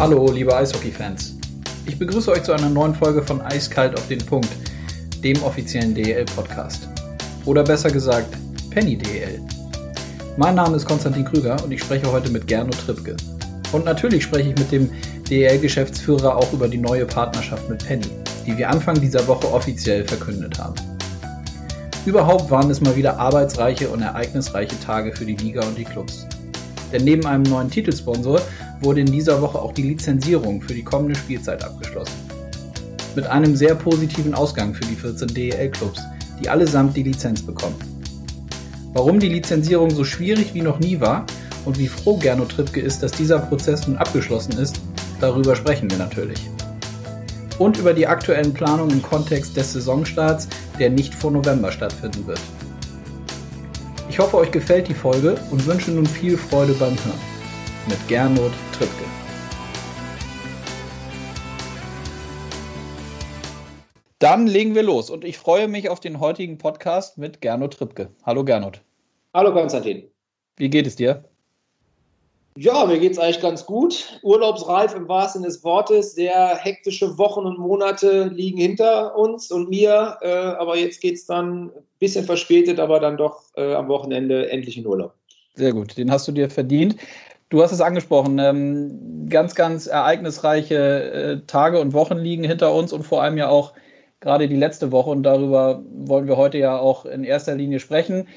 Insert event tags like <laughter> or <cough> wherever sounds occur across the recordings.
Hallo, liebe Eishockey-Fans. Ich begrüße euch zu einer neuen Folge von Eiskalt auf den Punkt, dem offiziellen DEL-Podcast. Oder besser gesagt, Penny DEL. Mein Name ist Konstantin Krüger und ich spreche heute mit Gernot Trippke. Und natürlich spreche ich mit dem DEL-Geschäftsführer auch über die neue Partnerschaft mit Penny, die wir Anfang dieser Woche offiziell verkündet haben. Überhaupt waren es mal wieder arbeitsreiche und ereignisreiche Tage für die Liga und die Clubs. Denn neben einem neuen Titelsponsor wurde in dieser Woche auch die Lizenzierung für die kommende Spielzeit abgeschlossen. Mit einem sehr positiven Ausgang für die 14 DEL-Clubs, die allesamt die Lizenz bekommen. Warum die Lizenzierung so schwierig wie noch nie war und wie froh Gernot Trippke ist, dass dieser Prozess nun abgeschlossen ist, darüber sprechen wir natürlich. Und über die aktuellen Planungen im Kontext des Saisonstarts, der nicht vor November stattfinden wird. Ich hoffe, euch gefällt die Folge und wünsche nun viel Freude beim Hören. Mit Gernot Trippke. Dann legen wir los und ich freue mich auf den heutigen Podcast mit Gernot Trippke. Hallo Gernot. Hallo Konstantin. Wie geht es dir? Ja, mir geht es eigentlich ganz gut. Urlaubsreif im wahrsten Sinne des Wortes. Sehr hektische Wochen und Monate liegen hinter uns und mir. Äh, aber jetzt geht es dann ein bisschen verspätet, aber dann doch äh, am Wochenende endlich in Urlaub. Sehr gut, den hast du dir verdient. Du hast es angesprochen, ähm, ganz, ganz ereignisreiche äh, Tage und Wochen liegen hinter uns und vor allem ja auch gerade die letzte Woche und darüber wollen wir heute ja auch in erster Linie sprechen.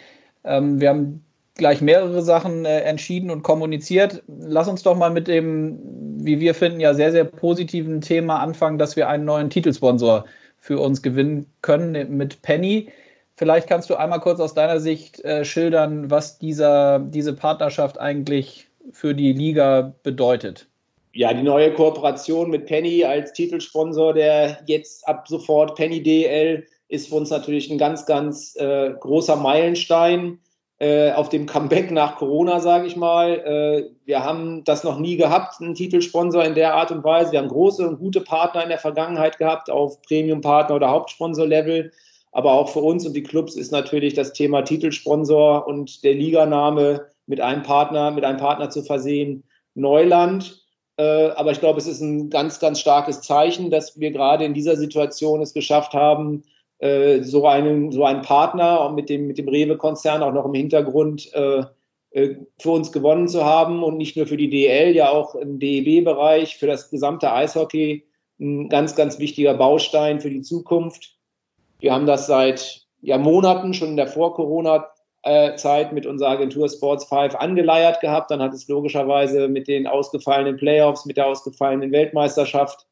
Ähm, wir haben gleich mehrere Sachen äh, entschieden und kommuniziert. Lass uns doch mal mit dem, wie wir finden, ja sehr, sehr positiven Thema anfangen, dass wir einen neuen Titelsponsor für uns gewinnen können mit Penny. Vielleicht kannst du einmal kurz aus deiner Sicht äh, schildern, was dieser, diese Partnerschaft eigentlich für die Liga bedeutet. Ja, die neue Kooperation mit Penny als Titelsponsor, der jetzt ab sofort Penny DL ist für uns natürlich ein ganz, ganz äh, großer Meilenstein äh, auf dem Comeback nach Corona, sage ich mal. Äh, wir haben das noch nie gehabt, einen Titelsponsor in der Art und Weise. Wir haben große und gute Partner in der Vergangenheit gehabt, auf Premium-Partner- oder Hauptsponsor-Level. Aber auch für uns und die Clubs ist natürlich das Thema Titelsponsor und der Liganame mit einem Partner, mit einem Partner zu versehen, Neuland. Äh, aber ich glaube, es ist ein ganz, ganz starkes Zeichen, dass wir gerade in dieser Situation es geschafft haben, äh, so einen, so einen Partner mit dem, mit dem Rewe-Konzern auch noch im Hintergrund äh, äh für uns gewonnen zu haben und nicht nur für die DL, ja auch im DEB-Bereich, für das gesamte Eishockey ein ganz, ganz wichtiger Baustein für die Zukunft. Wir haben das seit ja, Monaten, schon in der Vor-Corona- äh, Zeit mit unserer Agentur Sports 5 angeleiert gehabt. Dann hat es logischerweise mit den ausgefallenen Playoffs, mit der ausgefallenen Weltmeisterschaft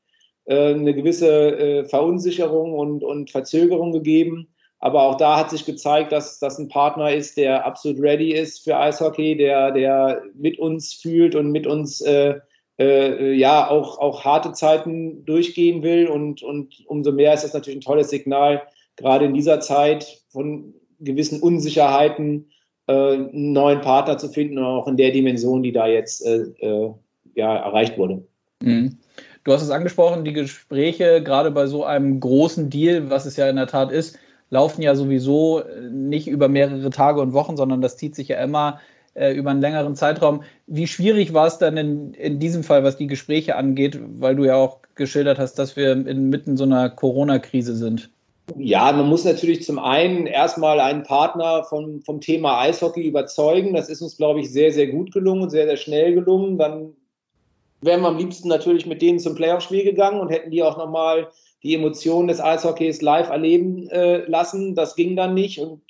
äh, eine gewisse äh, Verunsicherung und, und Verzögerung gegeben. Aber auch da hat sich gezeigt, dass das ein Partner ist, der absolut ready ist für Eishockey, der, der mit uns fühlt und mit uns äh, äh, ja auch, auch harte Zeiten durchgehen will. Und, und umso mehr ist das natürlich ein tolles Signal, gerade in dieser Zeit von gewissen Unsicherheiten äh, einen neuen Partner zu finden, auch in der Dimension, die da jetzt äh, äh, ja, erreicht wurde. Mhm. Du hast es angesprochen, die Gespräche, gerade bei so einem großen Deal, was es ja in der Tat ist, laufen ja sowieso nicht über mehrere Tage und Wochen, sondern das zieht sich ja immer äh, über einen längeren Zeitraum. Wie schwierig war es dann in, in diesem Fall, was die Gespräche angeht, weil du ja auch geschildert hast, dass wir inmitten so einer Corona-Krise sind? Ja, man muss natürlich zum einen erstmal einen Partner vom, vom Thema Eishockey überzeugen. Das ist uns, glaube ich, sehr, sehr gut gelungen und sehr, sehr schnell gelungen. Dann wären wir am liebsten natürlich mit denen zum Playoff-Spiel gegangen und hätten die auch nochmal die Emotionen des Eishockeys live erleben äh, lassen. Das ging dann nicht. Und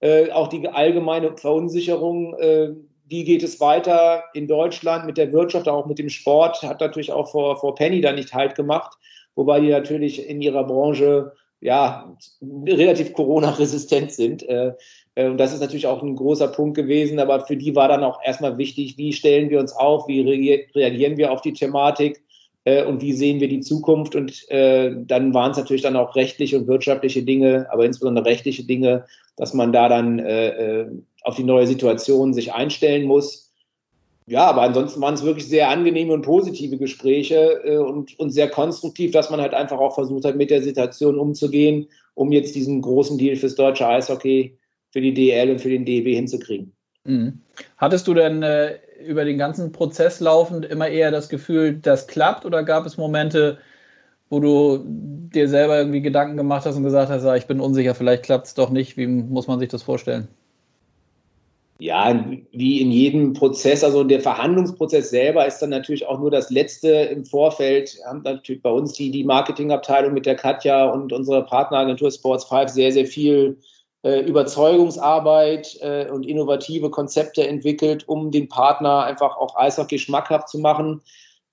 äh, auch die allgemeine Verunsicherung, äh, wie geht es weiter in Deutschland mit der Wirtschaft, auch mit dem Sport, hat natürlich auch vor, vor Penny da nicht halt gemacht. Wobei die natürlich in ihrer Branche ja, relativ Corona-resistent sind. Äh, äh, und das ist natürlich auch ein großer Punkt gewesen. Aber für die war dann auch erstmal wichtig, wie stellen wir uns auf, wie reagieren wir auf die Thematik äh, und wie sehen wir die Zukunft. Und dann waren es natürlich dann auch rechtliche und wirtschaftliche Dinge, aber insbesondere rechtliche Dinge, dass man da dann auf die neue Situation sich einstellen muss ja, aber ansonsten waren es wirklich sehr angenehme und positive Gespräche äh, und, und sehr konstruktiv, dass man halt einfach auch versucht hat, mit der Situation umzugehen, um jetzt diesen großen Deal fürs deutsche Eishockey, für die DL und für den DEB hinzukriegen. Mhm. Hattest du denn äh, über den ganzen Prozess laufend immer eher das Gefühl, das klappt oder gab es Momente, wo du dir selber irgendwie Gedanken gemacht hast und gesagt hast, ich bin unsicher, vielleicht klappt es doch nicht. Wie muss man sich das vorstellen? Ja, wie in jedem Prozess, also der Verhandlungsprozess selber ist dann natürlich auch nur das Letzte im Vorfeld. Wir haben natürlich bei uns die, die Marketingabteilung mit der Katja und unserer Partneragentur Sports 5 sehr, sehr viel äh, Überzeugungsarbeit äh, und innovative Konzepte entwickelt, um den Partner einfach auch Eishockey schmackhaft zu machen.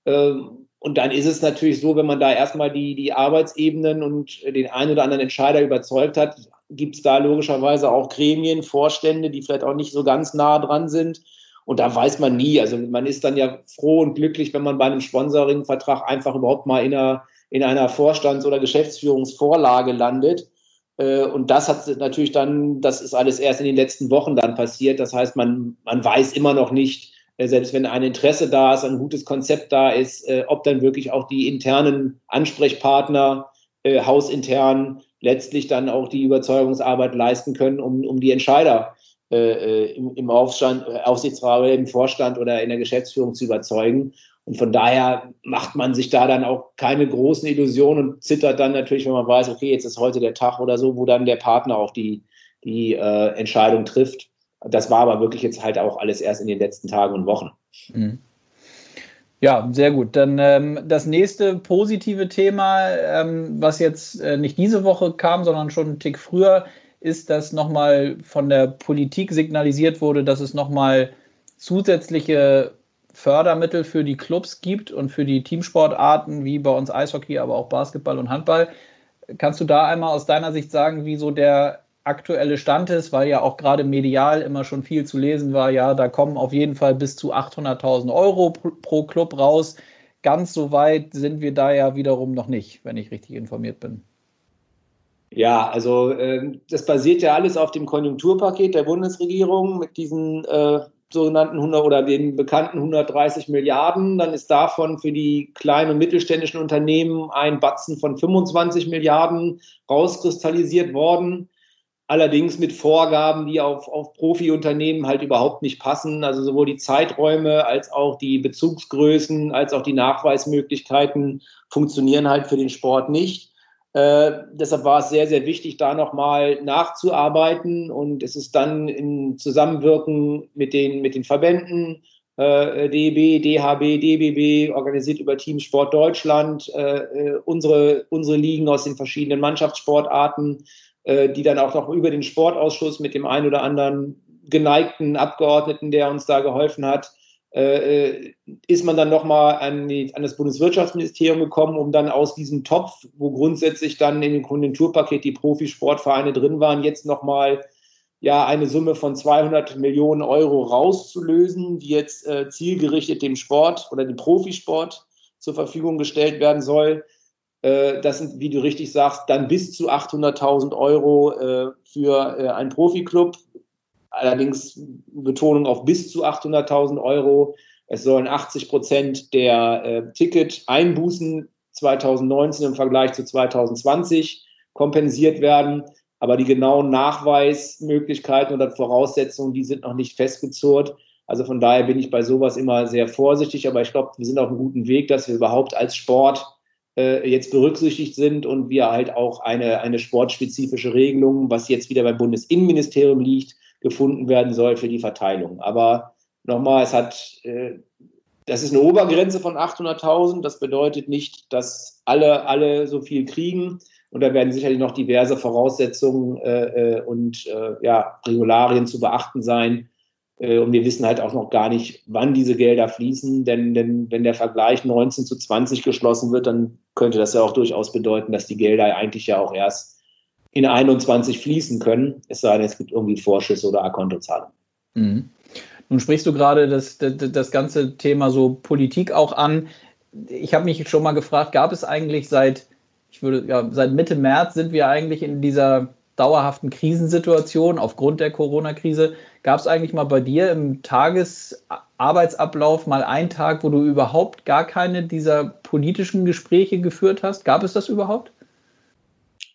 Ähm, und dann ist es natürlich so, wenn man da erstmal die, die Arbeitsebenen und den einen oder anderen Entscheider überzeugt hat, gibt es da logischerweise auch Gremien, Vorstände, die vielleicht auch nicht so ganz nah dran sind. Und da weiß man nie. Also man ist dann ja froh und glücklich, wenn man bei einem Sponsoring-Vertrag einfach überhaupt mal in einer, in einer Vorstands- oder Geschäftsführungsvorlage landet. Äh, und das hat natürlich dann, das ist alles erst in den letzten Wochen dann passiert. Das heißt, man, man weiß immer noch nicht, äh, selbst wenn ein Interesse da ist, ein gutes Konzept da ist, äh, ob dann wirklich auch die internen Ansprechpartner hausintern letztlich dann auch die Überzeugungsarbeit leisten können, um, um die Entscheider äh, äh im, im Aufstand, äh, Aufsichtsrat im Vorstand oder in der Geschäftsführung zu überzeugen. Und von daher macht man sich da dann auch keine großen Illusionen und zittert dann natürlich, wenn man weiß, okay, jetzt ist heute der Tag oder so, wo dann der Partner auch die, die äh, Entscheidung trifft. Das war aber wirklich jetzt halt auch alles erst in den letzten Tagen und Wochen. Mhm. Ja, sehr gut. Dann ähm, das nächste positive Thema, ähm, was jetzt äh, nicht diese Woche kam, sondern schon einen Tick früher, ist, dass nochmal von der Politik signalisiert wurde, dass es nochmal zusätzliche Fördermittel für die Clubs gibt und für die Teamsportarten, wie bei uns Eishockey, aber auch Basketball und Handball. Kannst du da einmal aus deiner Sicht sagen, wie so der aktuelle Stand ist, weil ja auch gerade medial immer schon viel zu lesen war, ja, da kommen auf jeden Fall bis zu 800.000 Euro pro Club raus. Ganz so weit sind wir da ja wiederum noch nicht, wenn ich richtig informiert bin. Ja, also äh, das basiert ja alles auf dem Konjunkturpaket der Bundesregierung mit diesen äh, sogenannten 100 oder den bekannten 130 Milliarden. Dann ist davon für die kleinen und mittelständischen Unternehmen ein Batzen von 25 Milliarden rauskristallisiert worden allerdings mit Vorgaben, die auf, auf Profi-Unternehmen halt überhaupt nicht passen. Also sowohl die Zeiträume als auch die Bezugsgrößen als auch die Nachweismöglichkeiten funktionieren halt für den Sport nicht. Äh, deshalb war es sehr, sehr wichtig, da nochmal nachzuarbeiten und es ist dann im Zusammenwirken mit den, mit den Verbänden, äh, DEB, DHB, DBB, organisiert über Team Sport Deutschland, äh, äh, unsere, unsere Ligen aus den verschiedenen Mannschaftssportarten, äh, die dann auch noch über den Sportausschuss mit dem einen oder anderen geneigten Abgeordneten, der uns da geholfen hat, äh, äh ist man dann nochmal an, an das Bundeswirtschaftsministerium gekommen, um dann aus diesem Topf, wo grundsätzlich dann in dem Konjunkturpaket die Profisportvereine drin waren, jetzt nochmal ja, eine Summe von 200 Millionen Euro rauszulösen, die jetzt äh, zielgerichtet dem Sport oder dem Profisport zur Verfügung gestellt werden soll. Äh, das sind, wie du richtig sagst, dann bis zu 800.000 Euro äh, für äh, einen Profiklub. Allerdings Betonung auf bis zu 800.000 Euro. Es sollen 80 Prozent der äh, Ticket-Einbußen 2019 im Vergleich zu 2020 kompensiert werden. Aber die genauen Nachweismöglichkeiten oder Voraussetzungen, die sind noch nicht festgezurrt. Also von daher bin ich bei sowas immer sehr vorsichtig. Aber ich glaube, wir sind auf einem guten Weg, dass wir überhaupt als Sport jetzt berücksichtigt sind und wir halt auch eine, eine sportspezifische Regelung, was jetzt wieder beim Bundesinnenministerium liegt, gefunden werden soll für die Verteilung. Aber nochmal, es hat, äh, das ist eine Obergrenze von 800.000. Das bedeutet nicht, dass alle, alle so viel kriegen. Und da werden sicherlich noch diverse Voraussetzungen äh, äh und äh, ja, Regularien zu beachten sein, äh, und wir wissen halt auch noch gar nicht, wann diese Gelder fließen, denn, denn wenn der Vergleich 19 zu 20 geschlossen wird, dann könnte das ja auch durchaus bedeuten, dass die Gelder eigentlich ja auch erst in 21 fließen können, es sei denn, es gibt irgendwie Vorschüsse oder Akontozahlungen. Mhm. Nun sprichst du gerade das, das, das ganze Thema so Politik auch an. Ich habe mich schon mal gefragt, gab es eigentlich seit, ich würde, ja, seit Mitte März sind wir eigentlich in dieser dauerhaften Krisensituation aufgrund der Corona-Krise. Gab es eigentlich mal bei dir im Tagesarbeitsablauf mal einen Tag, wo du überhaupt gar keine dieser politischen Gespräche geführt hast? Gab es das überhaupt?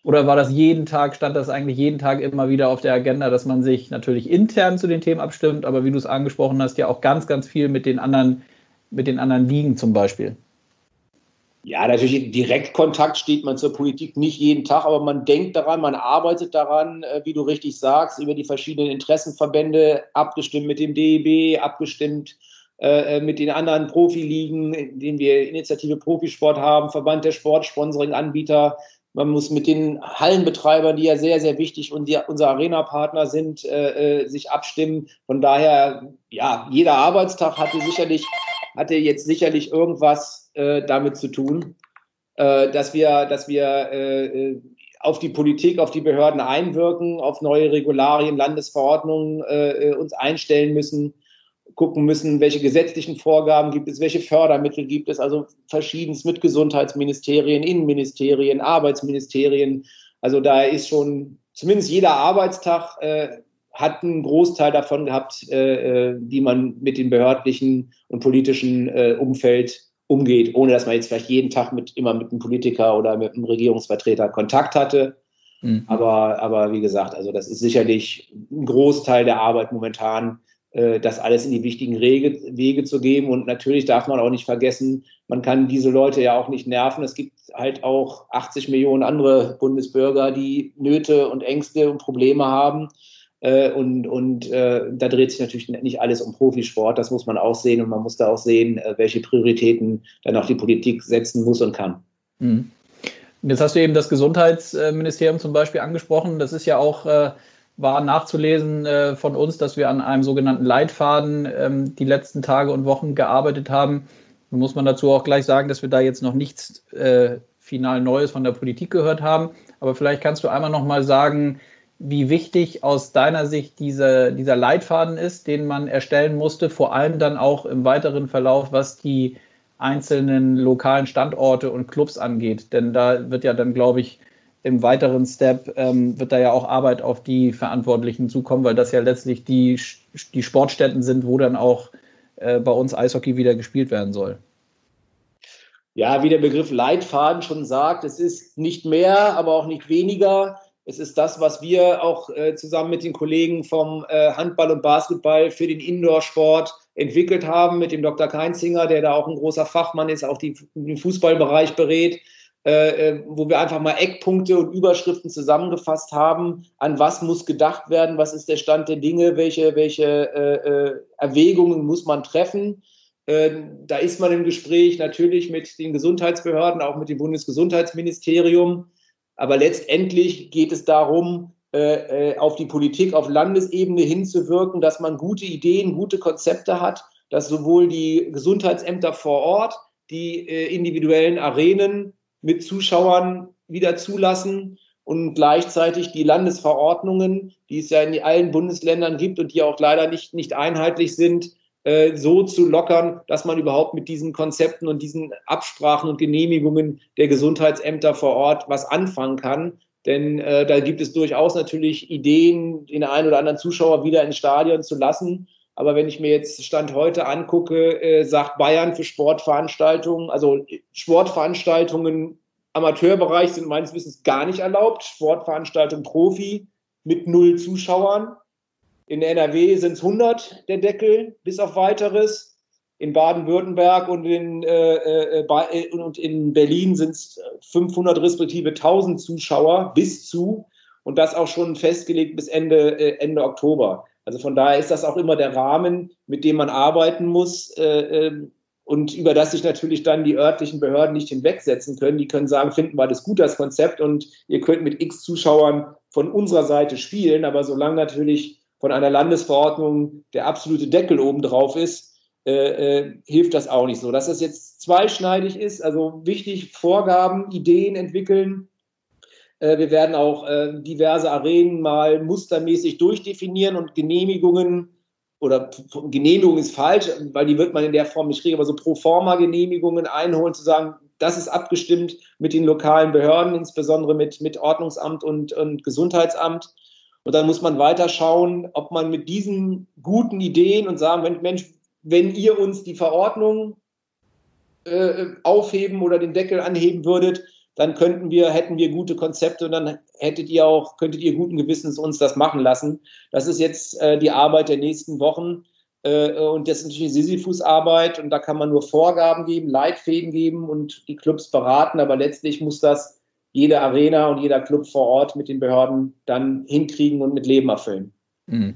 Oder war das jeden Tag, stand das eigentlich jeden Tag immer wieder auf der Agenda, dass man sich natürlich intern zu den Themen abstimmt, aber wie du es angesprochen hast, ja auch ganz, ganz viel mit den anderen, mit den anderen Ligen zum Beispiel? Ja, natürlich Direktkontakt steht man zur Politik nicht jeden Tag, aber man denkt daran, man arbeitet daran, äh, wie du richtig sagst, über die verschiedenen Interessenverbände, abgestimmt mit dem DEB, abgestimmt äh, mit den anderen Profiligen, in denen wir Initiative Profisport haben, Verband der Sportsponsoring-Anbieter. Man muss mit den Hallenbetreibern, die ja sehr, sehr wichtig und die unser Arena-Partner sind, äh, sich abstimmen. Von daher, ja, jeder Arbeitstag hatte sicherlich, hatte jetzt sicherlich irgendwas äh, damit zu tun, äh, dass wir, dass wir äh, auf die Politik, auf die Behörden einwirken, auf neue Regularien, Landesverordnungen äh, uns einstellen müssen, gucken müssen, welche gesetzlichen Vorgaben gibt es, welche Fördermittel gibt es, also verschiedenes mit Gesundheitsministerien, Innenministerien, Arbeitsministerien. Also da ist schon zumindest jeder Arbeitstag äh, hat einen Großteil davon gehabt, äh, äh die man mit dem behördlichen und politischen äh, Umfeld umgeht, ohne dass man jetzt vielleicht jeden Tag mit immer mit einem Politiker oder mit einem Regierungsvertreter Kontakt hatte. Mhm. Aber, aber wie gesagt, also das ist sicherlich ein Großteil der Arbeit momentan, äh, das alles in die wichtigen Wege, Wege zu geben. Und natürlich darf man auch nicht vergessen, man kann diese Leute ja auch nicht nerven. Es gibt halt auch 80 Millionen andere Bundesbürger, die Nöte und Ängste und Probleme haben. Äh, und und äh, da dreht sich natürlich nicht alles um Profisport, das muss man auch sehen und man muss da auch sehen, äh, welche Prioritäten dann auch die Politik setzen muss und kann. Mhm. Jetzt hast du eben das Gesundheitsministerium zum Beispiel angesprochen. Das ist ja auch, äh, war nachzulesen äh, von uns, dass wir an einem sogenannten Leitfaden ähm, die letzten Tage und Wochen gearbeitet haben. Nun muss man dazu auch gleich sagen, dass wir da jetzt noch nichts äh, final Neues von der Politik gehört haben. Aber vielleicht kannst du einmal noch mal sagen, wie wichtig aus deiner Sicht diese, dieser Leitfaden ist, den man erstellen musste, vor allem dann auch im weiteren Verlauf, was die einzelnen lokalen Standorte und Clubs angeht. Denn da wird ja dann, glaube ich, im weiteren Step ähm, wird da ja auch Arbeit auf die Verantwortlichen zukommen, weil das ja letztlich die, die Sportstätten sind, wo dann auch äh, bei uns Eishockey wieder gespielt werden soll. Ja, wie der Begriff Leitfaden schon sagt, es ist nicht mehr, aber auch nicht weniger. Es ist das, was wir auch äh, zusammen mit den Kollegen vom äh, Handball und Basketball für den Indoor-Sport entwickelt haben, mit dem Dr. Keinzinger, der da auch ein großer Fachmann ist, auch die, den Fußballbereich berät, äh, äh, wo wir einfach mal Eckpunkte und Überschriften zusammengefasst haben, an was muss gedacht werden, was ist der Stand der Dinge, welche, welche äh, äh, Erwägungen muss man treffen. da ist man im Gespräch natürlich mit den Gesundheitsbehörden, auch mit dem Bundesgesundheitsministerium. Aber letztendlich geht es darum, äh, äh, auf die Politik auf Landesebene hinzuwirken, dass man gute Ideen, gute Konzepte hat, dass sowohl die Gesundheitsämter vor Ort die äh, individuellen Arenen mit Zuschauern wieder zulassen und gleichzeitig die Landesverordnungen, die es ja in allen Bundesländern gibt und die auch leider nicht, nicht einheitlich sind, äh, so zu lockern, dass man überhaupt mit diesen Konzepten und diesen Absprachen und Genehmigungen der Gesundheitsämter vor Ort was anfangen kann. Denn äh, da gibt es durchaus natürlich Ideen, den einen oder anderen Zuschauer wieder ins Stadion zu lassen. Aber wenn ich mir jetzt Stand heute angucke, äh, sagt Bayern für Sportveranstaltungen, also Sportveranstaltungen Amateurbereich sind meines Wissens gar nicht erlaubt. Sportveranstaltungen Profi mit null Zuschauern. In NRW sind es 100 der Deckel, bis auf weiteres. In Baden-Württemberg und in, äh, äh, äh und in Berlin sind es 500 respektive 1000 Zuschauer bis zu und das auch schon festgelegt bis Ende, äh, Ende Oktober. Also von daher ist das auch immer der Rahmen, mit dem man arbeiten muss äh, ähm, und über das sich natürlich dann die örtlichen Behörden nicht hinwegsetzen können. Die können sagen, finden wir das gut, das Konzept und ihr könnt mit x Zuschauern von unserer Seite spielen, aber solange natürlich von einer Landesverordnung der absolute Deckel oben drauf ist, äh, äh, hilft das auch nicht so. Dass das jetzt zweischneidig ist, also wichtig, Vorgaben, Ideen entwickeln. Äh, wir werden auch äh, diverse Arenen mal mustermäßig durchdefinieren und Genehmigungen oder Genehmigung ist falsch, weil die wird man in der Form nicht kriegen, aber so pro forma Genehmigungen einholen, zu sagen, das ist abgestimmt mit den lokalen Behörden, insbesondere mit, mit Ordnungsamt und, und Gesundheitsamt. Und dann muss man weiter schauen, ob man mit diesen guten Ideen und sagen, Mensch, wenn ihr uns die Verordnung äh, aufheben oder den Deckel anheben würdet, dann könnten wir, hätten wir gute Konzepte und dann hättet ihr auch, könntet ihr guten Gewissens uns das machen lassen. Das ist jetzt äh, die Arbeit der nächsten Wochen. Äh, und das ist natürlich Sisyphus-Arbeit und da kann man nur Vorgaben geben, Leitfäden geben und die Clubs beraten, aber letztlich muss das jede Arena und jeder Club vor Ort mit den Behörden dann hinkriegen und mit Leben erfüllen. Mhm.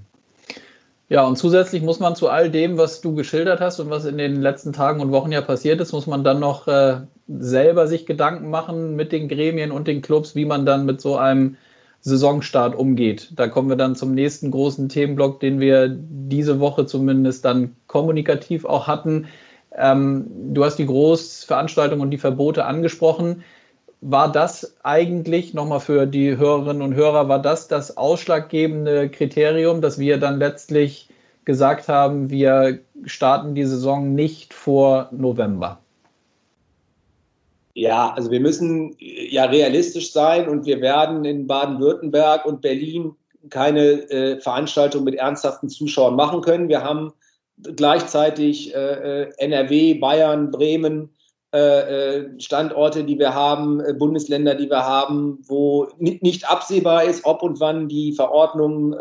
Ja, und zusätzlich muss man zu all dem, was du geschildert hast und was in den letzten Tagen und Wochen ja passiert ist, muss man dann noch äh, selber sich Gedanken machen mit den Gremien und den Clubs, wie man dann mit so einem Saisonstart umgeht. Da kommen wir dann zum nächsten großen Themenblock, den wir diese Woche zumindest dann kommunikativ auch hatten. Ähm, du hast die Großveranstaltung und die Verbote angesprochen war das eigentlich nochmal für die Hörerinnen und Hörer, war das das ausschlaggebende Kriterium, dass wir dann letztlich gesagt haben, wir starten die Saison nicht vor November? Ja, also wir müssen ja realistisch sein und wir werden in Baden-Württemberg und Berlin keine äh, Veranstaltung mit ernsthaften Zuschauern machen können. Wir haben gleichzeitig äh, äh NRW, Bayern, Bremen, äh, äh, Standorte, die wir haben, äh, Bundesländer, die wir haben, wo nicht absehbar ist, ob und wann die Verordnungen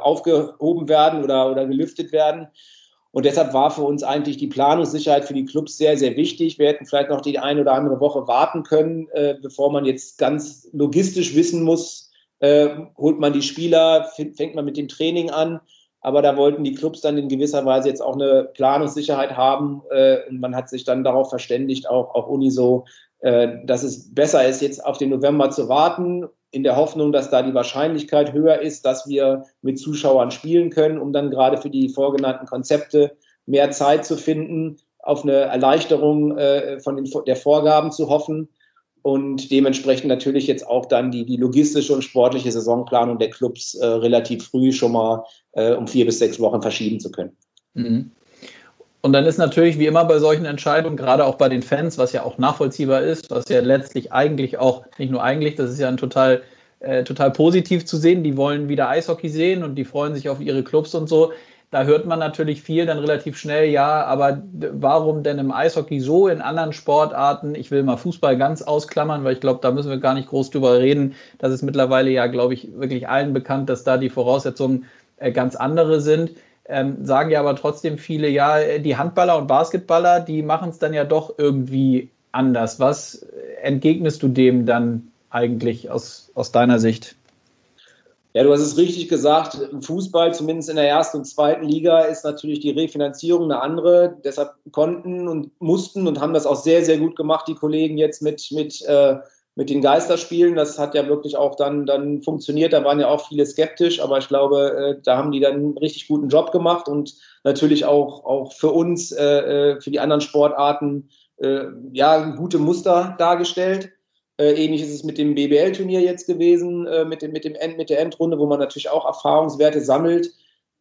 aufgehoben werden oder, oder gelüftet werden. Und deshalb war für uns eigentlich die Planungssicherheit für die Clubs sehr, sehr wichtig. Wir hätten vielleicht noch die eine oder andere Woche warten können, bevor man jetzt ganz logistisch wissen muss, holt man die Spieler, fängt man mit dem Training an aber da wollten die Clubs dann in gewisser Weise jetzt auch eine Planungssicherheit haben. Äh, und man hat sich dann darauf verständigt, auch, auch Uniso, äh, dass es besser ist, jetzt auf den November zu warten, in der Hoffnung, dass da die Wahrscheinlichkeit höher ist, dass wir mit Zuschauern spielen können, um dann gerade für die vorgenannten Konzepte mehr Zeit zu finden, auf eine Erleichterung äh, von den, der Vorgaben zu hoffen und dementsprechend natürlich jetzt auch dann die, die logistische und sportliche Saisonplanung der Clubs äh, relativ früh schon mal äh, um vier bis sechs Wochen verschieben zu können. Mhm. Und dann ist natürlich wie immer bei solchen Entscheidungen, gerade auch bei den Fans, was ja auch nachvollziehbar ist, was ja letztlich eigentlich auch, nicht nur eigentlich, das ist ja ein total, äh, total positiv zu sehen, die wollen wieder Eishockey sehen und die freuen sich auf ihre Clubs und so da hört man natürlich viel dann relativ schnell, ja, aber warum denn im Eishockey so, in anderen Sportarten? Ich will mal Fußball ganz ausklammern, weil ich glaube, da müssen wir gar nicht groß drüber reden. Das ist mittlerweile ja, glaube ich, wirklich allen bekannt, dass da die Voraussetzungen äh, ganz andere sind. Ähm, sagen ja aber trotzdem viele, ja, die Handballer und Basketballer, die machen es dann ja doch irgendwie anders. Was entgegnest du dem dann eigentlich aus, aus deiner Sicht? Ja, du hast es richtig gesagt. Fußball, zumindest in der ersten und zweiten Liga, ist natürlich die Refinanzierung eine andere. Deshalb konnten und mussten und haben das auch sehr, sehr gut gemacht, die Kollegen jetzt mit, mit, äh, mit den Geisterspielen. Das hat ja wirklich auch dann, dann funktioniert. Da waren ja auch viele skeptisch, aber ich glaube, äh, da haben die dann einen richtig guten Job gemacht und natürlich auch, auch für uns, äh, äh für die anderen Sportarten, äh, ja, gute Muster dargestellt. Äh, ähnlich ist es mit dem BBL-Turnier jetzt gewesen, äh, mit, dem, mit, dem End, mit der Endrunde, wo man natürlich auch Erfahrungswerte sammelt.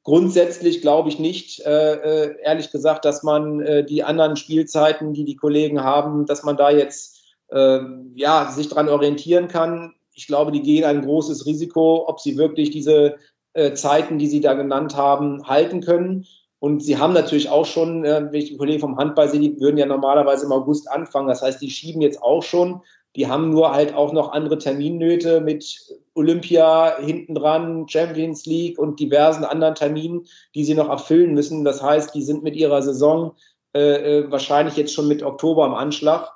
Grundsätzlich glaube ich nicht, äh, ehrlich gesagt, dass man die anderen Spielzeiten, die die Kollegen haben, dass man da jetzt äh, ja, sich daran orientieren kann. Ich glaube, die gehen ein großes Risiko, ob sie wirklich diese Zeiten, die sie da genannt haben, halten können. Und sie haben natürlich auch schon, wenn ich die Kollegen vom Handball sehe, die würden ja normalerweise im August anfangen. Das heißt, die schieben jetzt auch schon die haben nur halt auch noch andere Terminnöte mit Olympia hinten dran, Champions League und diversen anderen Terminen, die sie noch erfüllen müssen. Das heißt, die sind mit ihrer Saison äh, äh wahrscheinlich jetzt schon mit Oktober am Anschlag.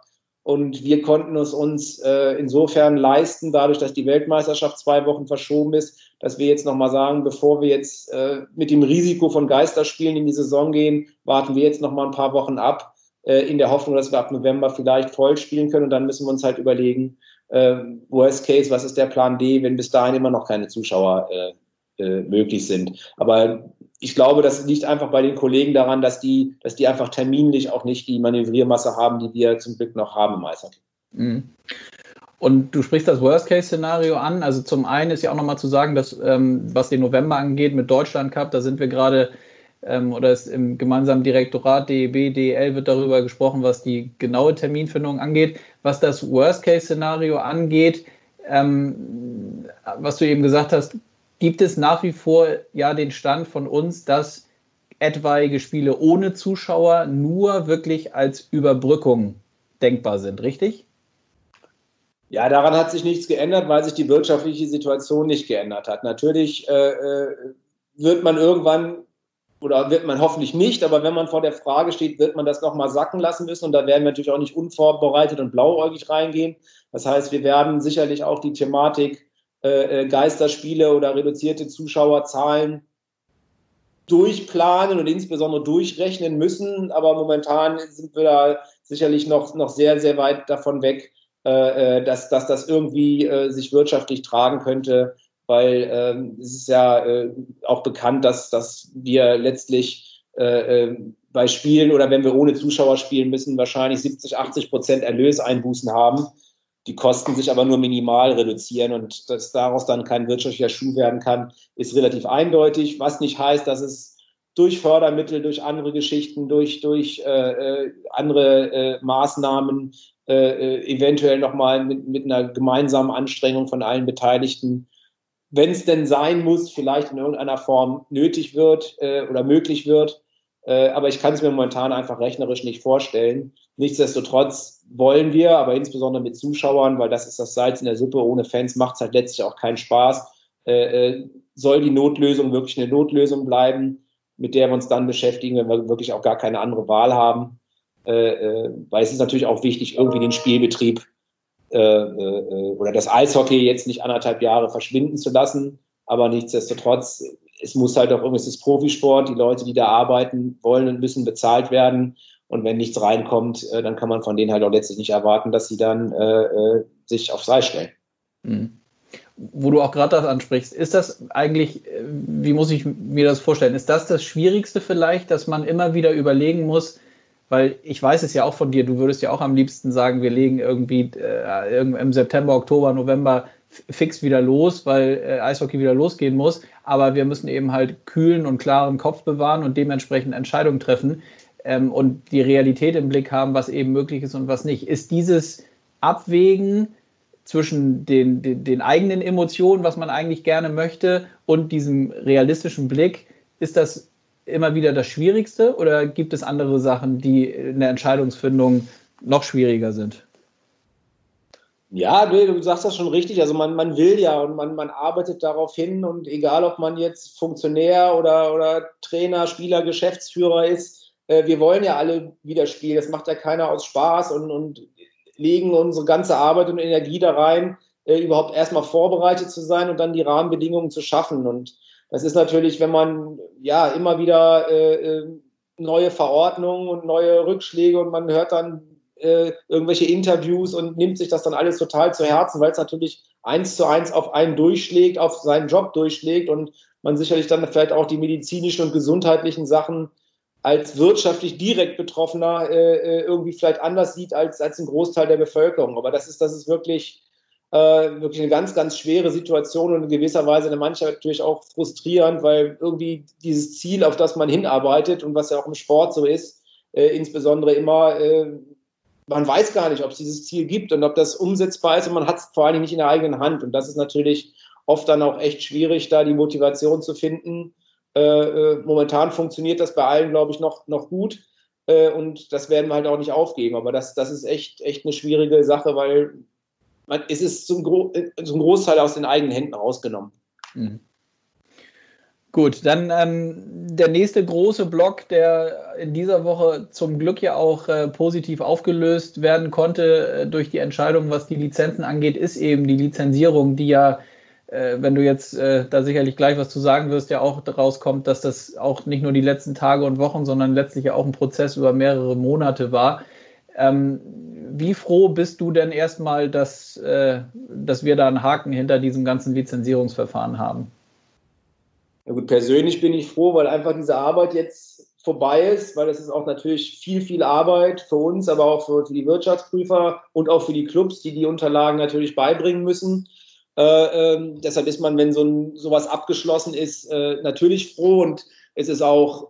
Und wir konnten es uns äh, insofern leisten, dadurch, dass die Weltmeisterschaft zwei Wochen verschoben ist, dass wir jetzt nochmal sagen, bevor wir jetzt äh, mit dem Risiko von Geisterspielen in die Saison gehen, warten wir jetzt nochmal ein paar Wochen ab in der Hoffnung, dass wir ab November vielleicht voll spielen können. Und dann müssen wir uns halt überlegen, äh, Worst Case, was ist der Plan D, wenn bis dahin immer noch keine Zuschauer äh, äh, möglich sind. Aber ich glaube, das liegt einfach bei den Kollegen daran, dass die, dass die einfach terminlich auch nicht die Manövriermasse haben, die wir zum Glück noch haben im Eishockey. Mhm. Und du sprichst das Worst-Case-Szenario an. Also zum einen ist ja auch nochmal zu sagen, dass ähm, was den November angeht mit Deutschland Cup, da sind wir gerade ähm, oder ist im gemeinsamen Direktorat DEB, DEL wird darüber gesprochen, was die genaue Terminfindung angeht. Was das Worst-Case-Szenario angeht, ähm, was du eben gesagt hast, gibt es nach wie vor ja den Stand von uns, dass etwaige Spiele ohne Zuschauer nur wirklich als Überbrückung denkbar sind, richtig? Ja, daran hat sich nichts geändert, weil sich die wirtschaftliche Situation nicht geändert hat. Natürlich äh, äh, wird man irgendwann oder wird man hoffentlich nicht, aber wenn man vor der Frage steht, wird man das nochmal sacken lassen müssen. Und da werden wir natürlich auch nicht unvorbereitet und blauäugig reingehen. Das heißt, wir werden sicherlich auch die Thematik äh, äh Geisterspiele oder reduzierte Zuschauerzahlen durchplanen und insbesondere durchrechnen müssen, aber momentan sind wir da sicherlich noch, noch sehr, sehr weit davon weg, äh, äh, dass, dass das irgendwie äh, sich wirtschaftlich tragen könnte, weil ähm, es ist ja äh, auch bekannt, dass, dass wir letztlich äh, äh, bei Spielen oder wenn wir ohne Zuschauer spielen müssen, wahrscheinlich 70, 80 Prozent Erlöseinbußen haben. Die Kosten sich aber nur minimal reduzieren und dass daraus dann kein wirtschaftlicher Schuh werden kann, ist relativ eindeutig, was nicht heißt, dass es durch Fördermittel, durch andere Geschichten, durch, durch äh, andere äh, Maßnahmen äh, äh, eventuell nochmal mit, mit einer gemeinsamen Anstrengung von allen Beteiligten, wenn es denn sein muss, vielleicht in irgendeiner Form nötig wird äh, oder möglich wird. Äh, aber ich kann es mir momentan einfach rechnerisch nicht vorstellen. Nichtsdestotrotz wollen wir, aber insbesondere mit Zuschauern, weil das ist das Salz in der Suppe, ohne Fans macht es halt letztlich auch keinen Spaß, äh, äh, soll die Notlösung wirklich eine Notlösung bleiben, mit der wir uns dann beschäftigen, wenn wir wirklich auch gar keine andere Wahl haben. Äh, äh, weil es ist natürlich auch wichtig, irgendwie den Spielbetrieb äh, äh, oder das Eishockey jetzt nicht anderthalb Jahre verschwinden zu lassen. Aber nichtsdestotrotz, es muss halt auch irgendwie, ist Profisport, die Leute, die da arbeiten, wollen und müssen bezahlt werden. Und wenn nichts reinkommt, äh, dann kann man von denen halt auch letztlich nicht erwarten, dass sie dann äh, äh, sich aufs Eis stellen. Mhm. Wo du auch gerade das ansprichst, ist das eigentlich, wie muss ich mir das vorstellen, ist das das Schwierigste vielleicht, dass man immer wieder überlegen muss, weil ich weiß es ja auch von dir, du würdest ja auch am liebsten sagen, wir legen irgendwie äh, im September, Oktober, November fix wieder los, weil äh, Eishockey wieder losgehen muss. Aber wir müssen eben halt kühlen und klaren Kopf bewahren und dementsprechend Entscheidungen treffen ähm, und die Realität im Blick haben, was eben möglich ist und was nicht. Ist dieses Abwägen zwischen den, den, den eigenen Emotionen, was man eigentlich gerne möchte, und diesem realistischen Blick, ist das immer wieder das Schwierigste oder gibt es andere Sachen, die in der Entscheidungsfindung noch schwieriger sind? Ja, du sagst das schon richtig. Also man, man will ja und man, man arbeitet darauf hin und egal, ob man jetzt Funktionär oder, oder Trainer, Spieler, Geschäftsführer ist, äh, wir wollen ja alle wieder spielen. Das macht ja keiner aus Spaß und, und legen unsere ganze Arbeit und Energie da rein, äh, überhaupt erstmal vorbereitet zu sein und dann die Rahmenbedingungen zu schaffen. Und das ist natürlich, wenn man ja immer wieder äh, äh, neue Verordnungen und neue Rückschläge und man hört dann äh, irgendwelche Interviews und nimmt sich das dann alles total zu Herzen, weil es natürlich eins zu eins auf einen durchschlägt, auf seinen Job durchschlägt und man sicherlich dann vielleicht auch die medizinischen und gesundheitlichen Sachen als wirtschaftlich direkt Betroffener äh, äh irgendwie vielleicht anders sieht als, als ein Großteil der Bevölkerung. Aber das ist, das ist wirklich äh, wirklich eine ganz, ganz schwere Situation und in gewisser Weise eine manchmal natürlich auch frustrierend, weil irgendwie dieses Ziel, auf das man hinarbeitet und was ja auch im Sport so ist, äh, insbesondere immer, äh, man weiß gar nicht, ob es dieses Ziel gibt und ob das umsetzbar ist und man hat es vor allem nicht in der eigenen Hand. Und das ist natürlich oft dann auch echt schwierig, da die Motivation zu finden. Äh, äh, momentan funktioniert das bei allen, glaube ich, noch, noch gut. Äh, und das werden wir halt auch nicht aufgeben. Aber das, das ist echt, echt eine schwierige Sache, weil man, es ist zum, Gro zum Großteil aus den eigenen Händen rausgenommen. Mhm. Gut, dann ähm, der nächste große Block, der in dieser Woche zum Glück ja auch äh, positiv aufgelöst werden konnte äh, durch die Entscheidung, was die Lizenzen angeht, ist eben die Lizenzierung, die ja, äh, wenn du jetzt äh, da sicherlich gleich was zu sagen wirst, ja auch daraus kommt, dass das auch nicht nur die letzten Tage und Wochen, sondern letztlich ja auch ein Prozess über mehrere Monate war. Ähm, wie froh bist du denn erstmal, dass, äh, dass wir da einen Haken hinter diesem ganzen Lizenzierungsverfahren haben? Ja gut, persönlich bin ich froh, weil einfach diese Arbeit jetzt vorbei ist, weil es ist auch natürlich viel, viel Arbeit für uns, aber auch für, für, die Wirtschaftsprüfer und auch für die Clubs, die die Unterlagen natürlich beibringen müssen. Äh, äh, deshalb ist man, wenn so ein, sowas abgeschlossen ist, äh, natürlich froh und es ist auch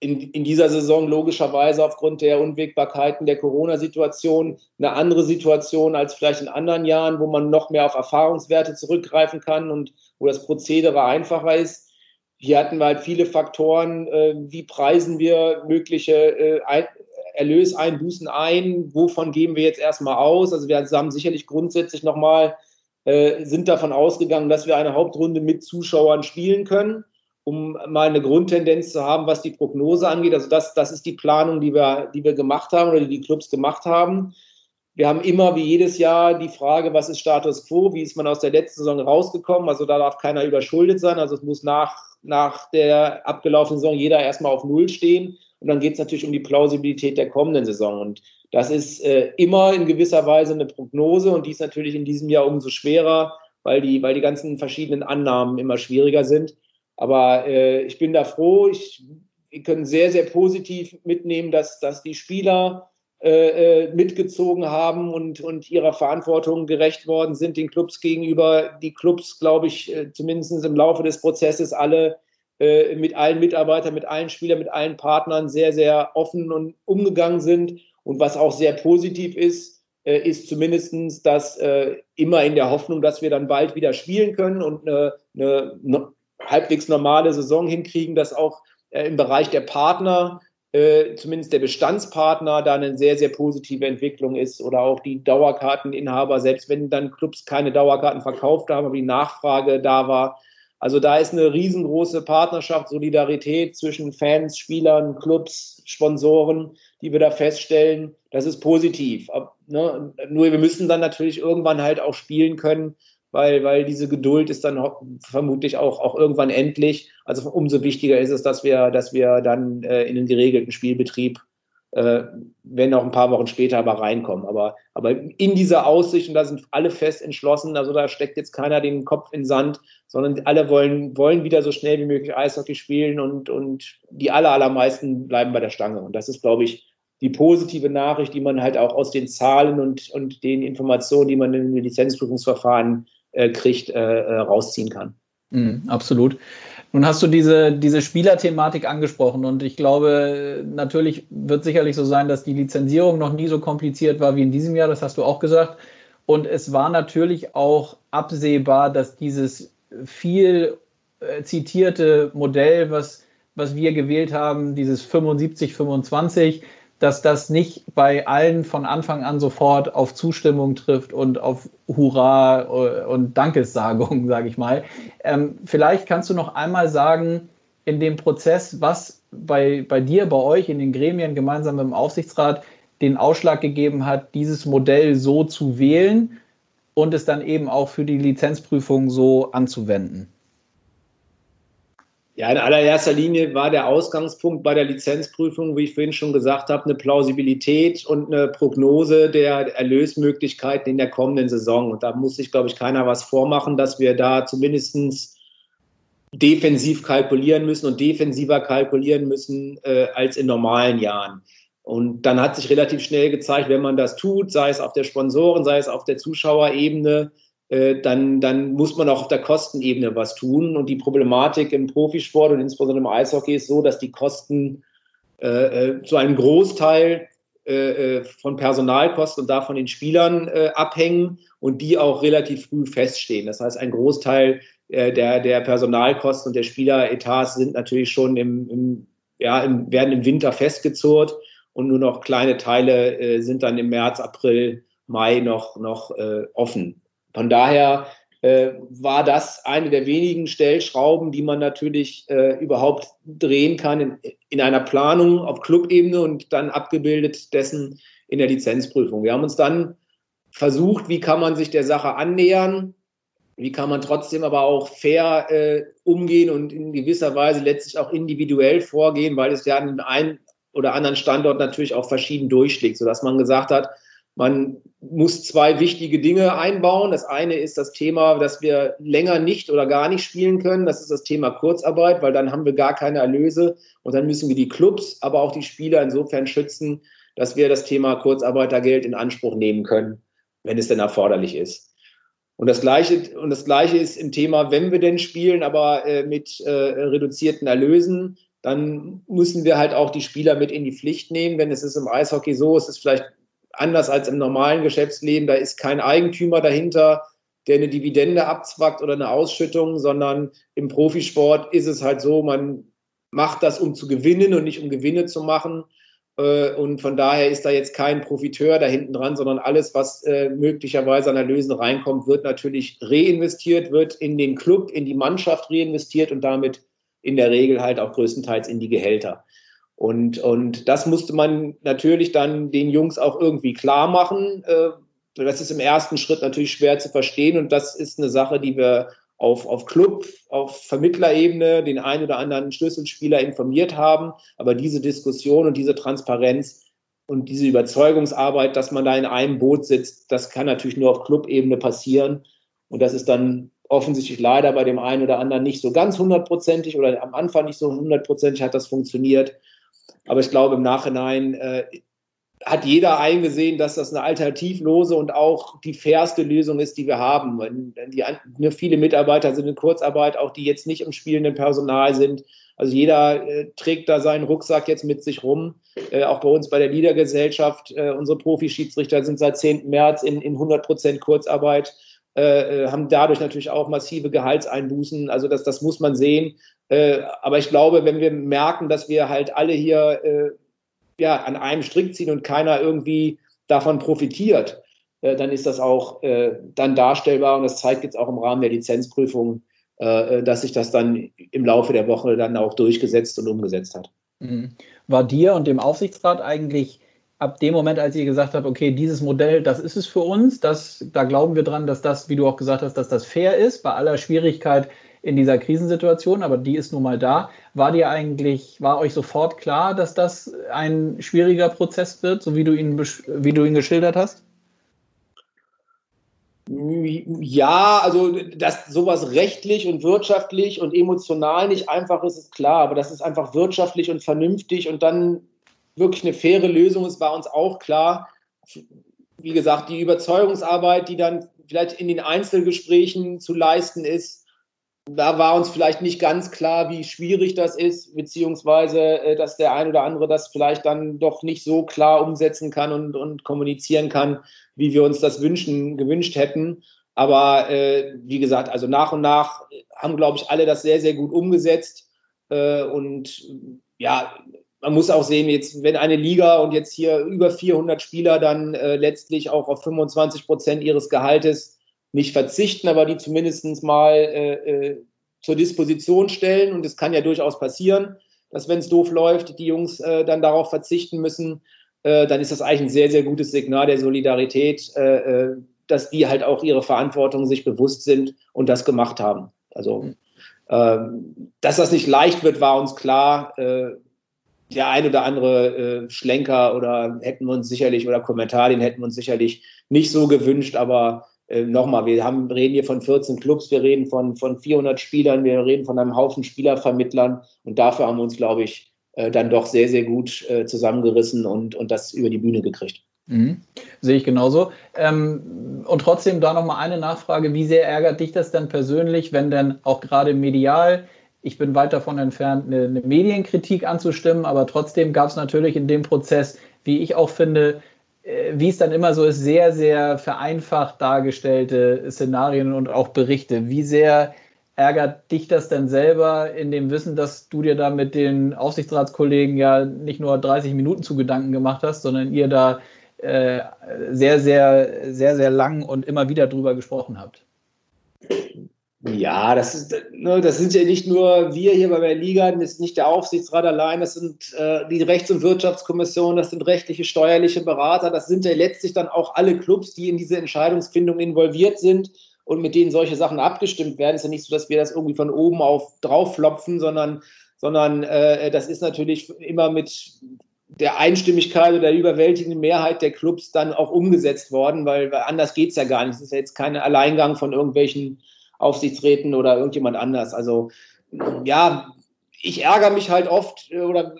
in, in dieser Saison logischerweise aufgrund der Unwägbarkeiten der Corona-Situation eine andere Situation als vielleicht in anderen Jahren, wo man noch mehr auf Erfahrungswerte zurückgreifen kann und wo das Prozedere einfacher ist. Hier hatten wir halt viele Faktoren, äh, wie preisen wir mögliche äh, Erlöseinbußen ein? Wovon gehen wir jetzt erstmal aus? Also wir haben sicherlich grundsätzlich nochmal, äh, sind davon ausgegangen, dass wir eine Hauptrunde mit Zuschauern spielen können, um mal eine Grundtendenz zu haben, was die Prognose angeht. Also das, das ist die Planung, die wir, die wir gemacht haben oder die die Clubs gemacht haben. Wir haben immer wie jedes Jahr die Frage, was ist Status quo? Wie ist man aus der letzten Saison rausgekommen? Also da darf keiner überschuldet sein. Also es muss nach, nach der abgelaufenen Saison jeder erstmal auf Null stehen. Und dann geht es natürlich um die Plausibilität der kommenden Saison. Und das ist äh, immer in gewisser Weise eine Prognose und die ist natürlich in diesem Jahr umso schwerer, weil die, weil die ganzen verschiedenen Annahmen immer schwieriger sind. Aber äh, ich bin da froh. Ich, wir können sehr, sehr positiv mitnehmen, dass, dass die Spieler äh, äh mitgezogen haben und, und ihrer Verantwortung gerecht worden sind den Clubs gegenüber. Die Clubs, glaube ich, äh, zumindest im Laufe des Prozesses alle äh, mit allen Mitarbeitern, mit allen Spielern, mit allen Partnern sehr, sehr offen und umgegangen sind. Und was auch sehr positiv ist, äh, ist zumindestens, dass äh, immer in der Hoffnung, dass wir dann bald wieder spielen können und eine, eine halbwegs normale Saison hinkriegen, dass auch äh, im Bereich der Partner, äh, zumindest der Bestandspartner, da eine sehr, sehr positive Entwicklung ist oder auch die Dauerkarteninhaber, selbst wenn dann Clubs keine Dauerkarten verkauft haben, aber die Nachfrage da war, also da ist eine riesengroße Partnerschaft, Solidarität zwischen Fans, Spielern, Clubs, Sponsoren, die wir da feststellen. Das ist positiv. Ne? Nur wir müssen dann natürlich irgendwann halt auch spielen können, weil, weil diese Geduld ist dann vermutlich auch, auch irgendwann endlich. Also umso wichtiger ist es, dass wir, dass wir dann äh, in den geregelten Spielbetrieb äh, wenn auch ein paar Wochen später aber reinkommen. Aber, aber in dieser Aussicht, und da sind alle fest entschlossen, also da steckt jetzt keiner den Kopf in Sand, sondern alle wollen, wollen wieder so schnell wie möglich Eishockey spielen und, und die aller, allermeisten bleiben bei der Stange. Und das ist, glaube ich, die positive Nachricht, die man halt auch aus den Zahlen und, und den Informationen, die man in den Lizenzprüfungsverfahren äh, kriegt, äh, äh rausziehen kann. Mm, absolut. Nun hast du diese, diese Spielerthematik angesprochen und ich glaube, natürlich wird sicherlich so sein, dass die Lizenzierung noch nie so kompliziert war wie in diesem Jahr, das hast du auch gesagt. Und es war natürlich auch absehbar, dass dieses viel äh, zitierte Modell, was, was wir gewählt haben, dieses 75-25, dass das nicht bei allen von Anfang an sofort auf Zustimmung trifft und auf Hurra äh, und Dankessagung, <laughs> sage ich mal. Ähm, vielleicht kannst du noch einmal sagen, in dem Prozess, was bei, bei dir, bei euch in den Gremien gemeinsam mit dem Aufsichtsrat den Ausschlag gegeben hat, dieses Modell so zu wählen und es dann eben auch für die Lizenzprüfung so anzuwenden. Ja, in allererster Linie war der Ausgangspunkt bei der Lizenzprüfung, wie ich vorhin schon gesagt habe, eine Plausibilität und eine Prognose der Erlösmöglichkeiten in der kommenden Saison. Und da muss sich, glaube ich, keiner was vormachen, dass wir da zumindest defensiv kalkulieren müssen und defensiver kalkulieren müssen äh, als in normalen Jahren. Und dann hat sich relativ schnell gezeigt, wenn man das tut, sei es auf der Sponsoren, sei es auf der Zuschauerebene, dann, dann muss man auch auf der Kostenebene was tun. Und die Problematik im Profisport und insbesondere im Eishockey ist so, dass die Kosten äh, äh zu einem Großteil äh, äh, von Personalkosten und davon den Spielern äh, abhängen und die auch relativ früh feststehen. Das heißt, ein Großteil der, der Personalkosten und der Spieleretats sind natürlich schon im, im, ja, im, werden im Winter festgezurrt und nur noch kleine Teile sind dann im März, April, Mai noch, noch offen. Von daher äh, war das eine der wenigen Stellschrauben, die man natürlich äh, überhaupt drehen kann in, in einer Planung auf Clubebene und dann abgebildet dessen in der Lizenzprüfung. Wir haben uns dann versucht, wie kann man sich der Sache annähern, wie kann man trotzdem aber auch fair äh, umgehen und in gewisser Weise letztlich auch individuell vorgehen, weil es ja an einem oder anderen Standort natürlich auch verschieden durchschlägt, sodass man gesagt hat, man muss zwei wichtige Dinge einbauen. Das eine ist das Thema, dass wir länger nicht oder gar nicht spielen können. Das ist das Thema Kurzarbeit, weil dann haben wir gar keine Erlöse. Und dann müssen wir die Clubs, aber auch die Spieler insofern schützen, dass wir das Thema Kurzarbeitergeld in Anspruch nehmen können, wenn es denn erforderlich ist. Und das Gleiche, und das Gleiche ist im Thema, wenn wir denn spielen, aber äh, mit äh, reduzierten Erlösen, dann müssen wir halt auch die Spieler mit in die Pflicht nehmen. Wenn es ist im Eishockey so, es ist vielleicht anders als im normalen Geschäftsleben, da ist kein Eigentümer dahinter, der eine Dividende abzwackt oder eine Ausschüttung, sondern im Profisport ist es halt so, man macht das, um zu gewinnen und nicht um Gewinne zu machen. Äh, und von daher ist da jetzt kein Profiteur da hinten dran, sondern alles, was äh, möglicherweise an Erlösen reinkommt, wird natürlich reinvestiert, wird in den Club, in die Mannschaft reinvestiert und damit in der Regel halt auch größtenteils in die Gehälter. Und, und das musste man natürlich dann den Jungs auch irgendwie klar machen. Äh, das ist im ersten Schritt natürlich schwer zu verstehen und das ist eine Sache, die wir auf, auf Club, auf Vermittlerebene den einen oder anderen Schlüsselspieler informiert haben. Aber diese Diskussion und diese Transparenz und diese Überzeugungsarbeit, dass man da in einem Boot sitzt, das kann natürlich nur auf Clubebene passieren. Und das ist dann offensichtlich leider bei dem einen oder anderen nicht so ganz hundertprozentig oder am Anfang nicht so hundertprozentig hat das funktioniert. Aber ich glaube, im Nachhinein äh, hat jeder eingesehen, dass das eine alternativlose und auch die fairste Lösung ist, die wir haben. Die, ne, viele Mitarbeiter sind in Kurzarbeit, auch die jetzt nicht im spielenden Personal sind. Also jeder äh, trägt da seinen Rucksack jetzt mit sich rum. Äh, auch bei uns bei der Liedergesellschaft, äh, unsere Profischiedsrichter sind seit 10. März in, in 100 Prozent Kurzarbeit, äh, äh, haben dadurch natürlich auch massive Gehaltseinbußen. Also das, das muss man sehen. Äh, aber ich glaube, wenn wir merken, dass wir halt alle hier ja, an einem Strick ziehen und keiner irgendwie davon profitiert, äh, dann ist das auch äh, dann darstellbar und das zeigt jetzt auch im Rahmen der Lizenzprüfung, äh, äh, dass sich das dann im Laufe der Woche dann auch durchgesetzt und umgesetzt hat. Mhm. War dir und dem Aufsichtsrat eigentlich ab dem Moment, als ihr gesagt habt, okay, dieses Modell, das ist es für uns, das, da glauben wir dran, dass das, wie du auch gesagt hast, dass das fair ist, bei aller Schwierigkeit in dieser Krisensituation, aber die ist nun mal da. War dir eigentlich, war euch sofort klar, dass das ein schwieriger Prozess wird, so wie du ihn, wie du ihn geschildert hast? Ja, also dass sowas rechtlich und wirtschaftlich und emotional nicht einfach ist, ist klar, aber dass es einfach wirtschaftlich und vernünftig und dann wirklich eine faire Lösung ist, war uns auch klar. Wie gesagt, die Überzeugungsarbeit, die dann vielleicht in den Einzelgesprächen zu leisten ist, da war uns vielleicht nicht ganz klar, wie schwierig das ist, beziehungsweise äh, dass der ein oder andere das vielleicht dann doch nicht so klar umsetzen kann und, und kommunizieren kann, wie wir uns das wünschen, gewünscht hätten. Aber äh, wie gesagt, also nach und nach haben, glaube ich, alle das sehr, sehr gut umgesetzt. Äh, und ja, man muss auch sehen, jetzt, wenn eine Liga und jetzt hier über 400 Spieler dann äh, letztlich auch auf 25 Prozent ihres Gehaltes nicht verzichten, aber die zumindest mal äh, äh, zur Disposition stellen. Und es kann ja durchaus passieren, dass wenn es doof läuft, die Jungs äh, dann darauf verzichten müssen. Äh, dann ist das eigentlich ein sehr, sehr gutes Signal der Solidarität, äh, äh, dass die halt auch ihre Verantwortung sich bewusst sind und das gemacht haben. Also, ähm, dass das nicht leicht wird, war uns klar. Der ein oder andere Schlenker oder hätten wir uns sicherlich oder Kommentar, den hätten wir uns sicherlich nicht so gewünscht, aber äh, nochmal, wir haben, reden hier von 14 Clubs, wir reden von, von 400 Spielern, wir reden von einem Haufen Spielervermittlern und dafür haben wir uns, glaube ich, äh, dann doch sehr, sehr gut äh, zusammengerissen und, und das über die Bühne gekriegt. Mhm. Sehe ich genauso. Ähm, und trotzdem da nochmal eine Nachfrage. Wie sehr ärgert dich das denn persönlich, wenn denn auch gerade medial, ich bin weit davon entfernt, eine, eine Medienkritik anzustimmen, aber trotzdem gab es natürlich in dem Prozess, wie ich auch finde, äh, wie es dann immer so ist, sehr, sehr vereinfacht dargestellte Szenarien und auch Berichte. Wie sehr ärgert dich das denn selber in dem Wissen, dass du dir da mit den Aufsichtsratskollegen ja nicht nur 30 Minuten zu Gedanken gemacht hast, sondern ihr da äh, sehr, sehr, sehr, sehr lang und immer wieder drüber gesprochen habt? Ja, das, ist, ne, das sind ja nicht nur wir hier bei der Liga, das ist nicht der Aufsichtsrat allein, das sind äh, die Rechts- und Wirtschaftskommission, das sind rechtliche, steuerliche Berater, das sind ja letztlich dann auch alle Clubs, die in diese Entscheidungsfindung involviert sind und mit denen solche Sachen abgestimmt werden. Es ist ja nicht so, dass wir das irgendwie von oben auf drauf flopfen, sondern, sondern äh, das ist natürlich immer mit der Einstimmigkeit oder der überwältigenden Mehrheit der Clubs dann auch umgesetzt worden, weil, weil anders geht's ja gar nicht. Es ist ja jetzt kein Alleingang von irgendwelchen Aufsichtsräten oder irgendjemand anders. Also ja, ich ärgere mich halt oft äh, oder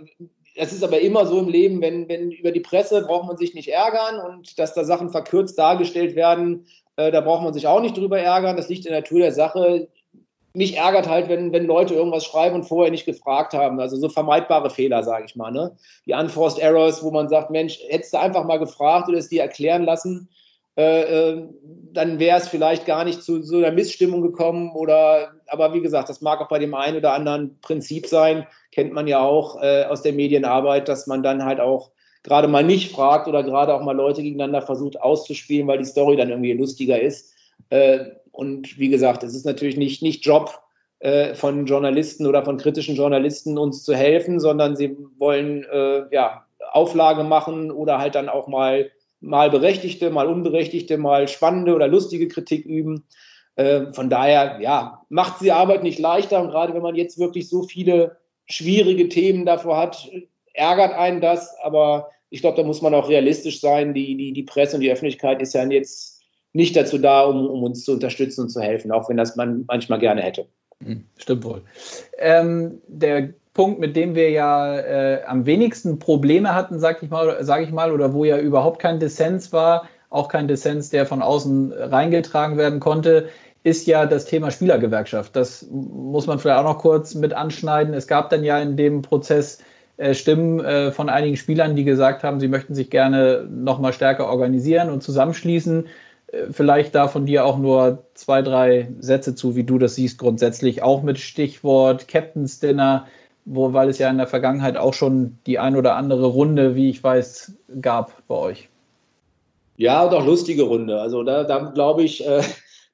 es ist aber immer so im Leben, wenn, wenn über die Presse braucht man sich nicht ärgern und dass da Sachen verkürzt dargestellt werden, äh, da braucht man sich auch nicht drüber ärgern. Das liegt in der Natur der Sache. Mich ärgert halt, wenn, wenn Leute irgendwas schreiben und vorher nicht gefragt haben. Also so vermeidbare Fehler, sage ich mal. Ne? Die Unforced Errors, wo man sagt, Mensch, hättest du einfach mal gefragt oder es dir erklären lassen, äh, äh, dann wäre es vielleicht gar nicht zu so einer Missstimmung gekommen oder, aber wie gesagt, das mag auch bei dem einen oder anderen Prinzip sein, kennt man ja auch äh, aus der Medienarbeit, dass man dann halt auch gerade mal nicht fragt oder gerade auch mal Leute gegeneinander versucht auszuspielen, weil die Story dann irgendwie lustiger ist. Äh, und wie gesagt, es ist natürlich nicht, nicht Job äh, von Journalisten oder von kritischen Journalisten, uns zu helfen, sondern sie wollen äh, ja, Auflage machen oder halt dann auch mal, mal berechtigte, mal unberechtigte, mal spannende oder lustige Kritik üben. Äh, von daher, ja, macht die Arbeit nicht leichter. Und gerade wenn man jetzt wirklich so viele schwierige Themen davor hat, ärgert einen das. Aber ich glaube, da muss man auch realistisch sein. Die, die, die Presse und die Öffentlichkeit ist ja jetzt nicht dazu da, um, um uns zu unterstützen und zu helfen, auch wenn das man manchmal gerne hätte. Hm, stimmt wohl. Ähm, der Punkt, mit dem wir ja äh, am wenigsten Probleme hatten, sag ich mal, sage ich mal, oder wo ja überhaupt kein Dissens war, auch kein Dissens, der von außen reingetragen werden konnte, ist ja das Thema Spielergewerkschaft. Das muss man vielleicht auch noch kurz mit anschneiden. Es gab dann ja in dem Prozess äh, Stimmen äh, von einigen Spielern, die gesagt haben, sie möchten sich gerne noch mal stärker organisieren und zusammenschließen. Äh, vielleicht da von dir auch nur zwei, drei Sätze zu, wie du das siehst, grundsätzlich auch mit Stichwort Captain's Dinner, wo, weil es ja in der Vergangenheit auch schon die ein oder andere Runde, wie ich weiß, gab bei euch. Ja, und auch lustige Runde. Also da, da glaube ich, äh,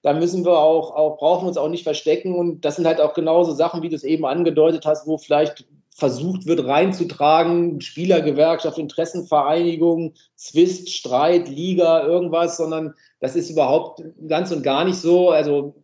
da müssen wir auch, auch, brauchen wir uns auch nicht verstecken. Und das sind halt auch genauso Sachen, wie du es eben angedeutet hast, wo vielleicht versucht wird reinzutragen, Spielergewerkschaft, Interessenvereinigung, Zwist, Streit, Liga, irgendwas, sondern das ist überhaupt ganz und gar nicht so. Also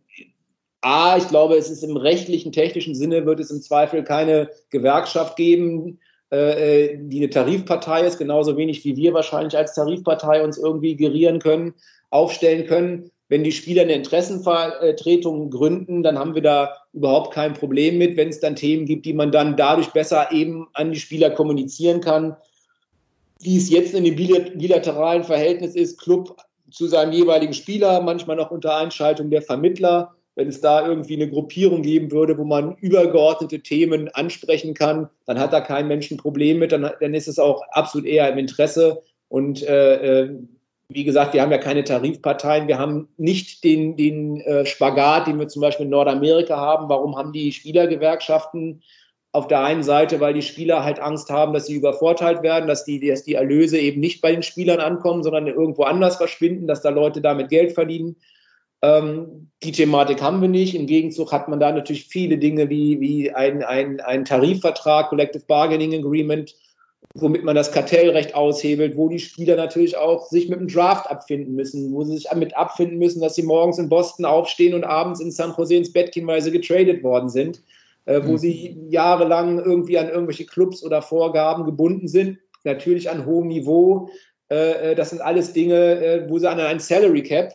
A, ich glaube, es ist im rechtlichen, technischen Sinne, wird es im Zweifel keine Gewerkschaft geben, äh, äh, die eine Tarifpartei ist, genauso wenig wie wir wahrscheinlich als Tarifpartei uns irgendwie gerieren können, aufstellen können. Wenn die Spieler eine Interessenvertretung gründen, dann haben wir da überhaupt kein Problem mit, wenn es dann Themen gibt, die man dann dadurch besser eben an die Spieler kommunizieren kann. Wie es jetzt in dem bilateralen Verhältnis ist, Club zu seinem jeweiligen Spieler, manchmal noch unter Einschaltung der Vermittler. Wenn es da irgendwie eine Gruppierung geben würde, wo man übergeordnete Themen ansprechen kann, dann hat da kein Mensch ein Problem mit, dann, dann ist es auch absolut eher im Interesse. Und äh, äh wie gesagt, wir haben ja keine Tarifparteien, wir haben nicht den, den äh, Spagat, den wir zum Beispiel in Nordamerika haben. Warum haben die Spielergewerkschaften auf der einen Seite, weil die Spieler halt Angst haben, dass sie übervorteilt werden, dass die, dass die Erlöse eben nicht bei den Spielern ankommen, sondern irgendwo anders verschwinden, dass da Leute damit Geld verdienen. Ähm, die Thematik haben wir nicht. Im Gegenzug hat man da natürlich viele Dinge wie, wie ein, ein, ein Tarifvertrag, Collective Bargaining Agreement, womit man das Kartellrecht aushebelt, wo die Spieler natürlich auch sich mit dem Draft abfinden müssen, wo sie sich damit abfinden müssen, dass sie morgens in Boston aufstehen und abends in San Jose ins Bett gehen, weil sie getradet worden sind, äh, wo mhm. sie jahrelang irgendwie an irgendwelche Clubs oder Vorgaben gebunden sind, natürlich an hohem Niveau. Äh, äh das sind alles Dinge, äh, wo sie an ein Salary Cap,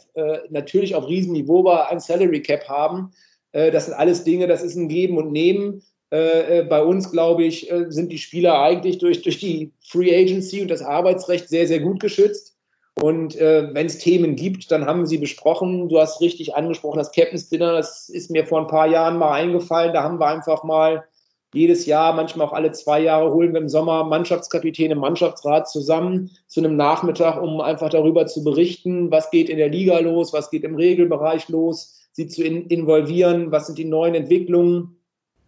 natürlich auf Riesenniveau, aber ein Salary Cap haben. Das sind alles Dinge, das ist ein Geben und Nehmen bei uns, glaube ich, sind die Spieler eigentlich durch, durch die Free Agency und das Arbeitsrecht sehr, sehr gut geschützt. Und wenn es Themen gibt, dann haben wir sie besprochen. Du hast richtig angesprochen, das Captain's Dinner, das ist mir vor ein paar Jahren mal eingefallen. Da haben wir einfach mal jedes Jahr, manchmal auch alle zwei Jahre, holen wir im Sommer Mannschaftskapitäne, Mannschaftsrat zusammen zu einem Nachmittag, um einfach darüber zu berichten, was geht in der Liga los, was geht im Regelbereich los, sie zu in involvieren, was sind die neuen Entwicklungen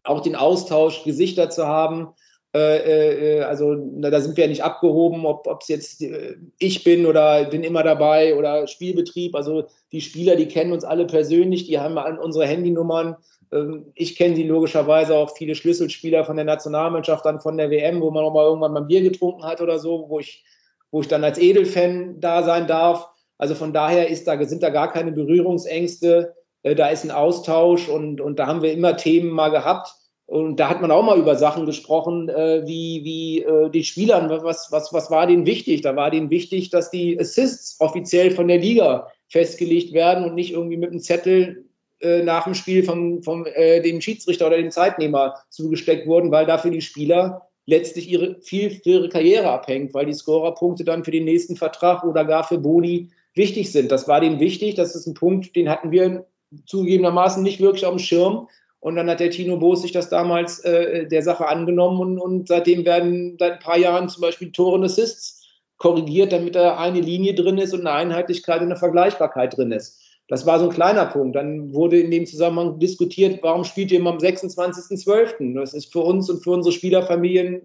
auch den Austausch, Gesichter zu haben. Äh, äh, also na, da sind wir ja nicht abgehoben, ob es jetzt äh, ich bin oder bin immer dabei oder Spielbetrieb. Also die Spieler, die kennen uns alle persönlich, die haben unsere Handynummern. Ähm, ich kenne sie logischerweise auch viele Schlüsselspieler von der Nationalmannschaft, dann von der WM, wo man auch mal irgendwann mal Bier getrunken hat oder so, wo ich, wo ich dann als Edelfan da sein darf. Also von daher ist da, sind da gar keine Berührungsängste. Äh, da ist ein Austausch und, und da haben wir immer Themen mal gehabt. Und da hat man auch mal über Sachen gesprochen, äh, wie, wie äh, die Spielern, was, was, was war denen wichtig? Da war denen wichtig, dass die Assists offiziell von der Liga festgelegt werden und nicht irgendwie mit einem Zettel äh, nach dem Spiel vom, vom äh, dem Schiedsrichter oder dem Zeitnehmer zugesteckt wurden, weil dafür die Spieler letztlich ihre, viel für ihre Karriere abhängt, weil die Scorerpunkte dann für den nächsten Vertrag oder gar für Boni wichtig sind. Das war denen wichtig. Das ist ein Punkt, den hatten wir zugegebenermaßen nicht wirklich auf dem Schirm. Und dann hat der Tino Boos sich das damals äh, der Sache angenommen und, und, seitdem werden seit ein paar Jahren zum Beispiel Tore und Assists korrigiert, damit da eine Linie drin ist und eine Einheitlichkeit und eine Vergleichbarkeit drin ist. Das war so ein kleiner Punkt. Dann wurde in dem Zusammenhang diskutiert, warum spielt ihr immer am 26.12.? Das ist für uns und für unsere Spielerfamilien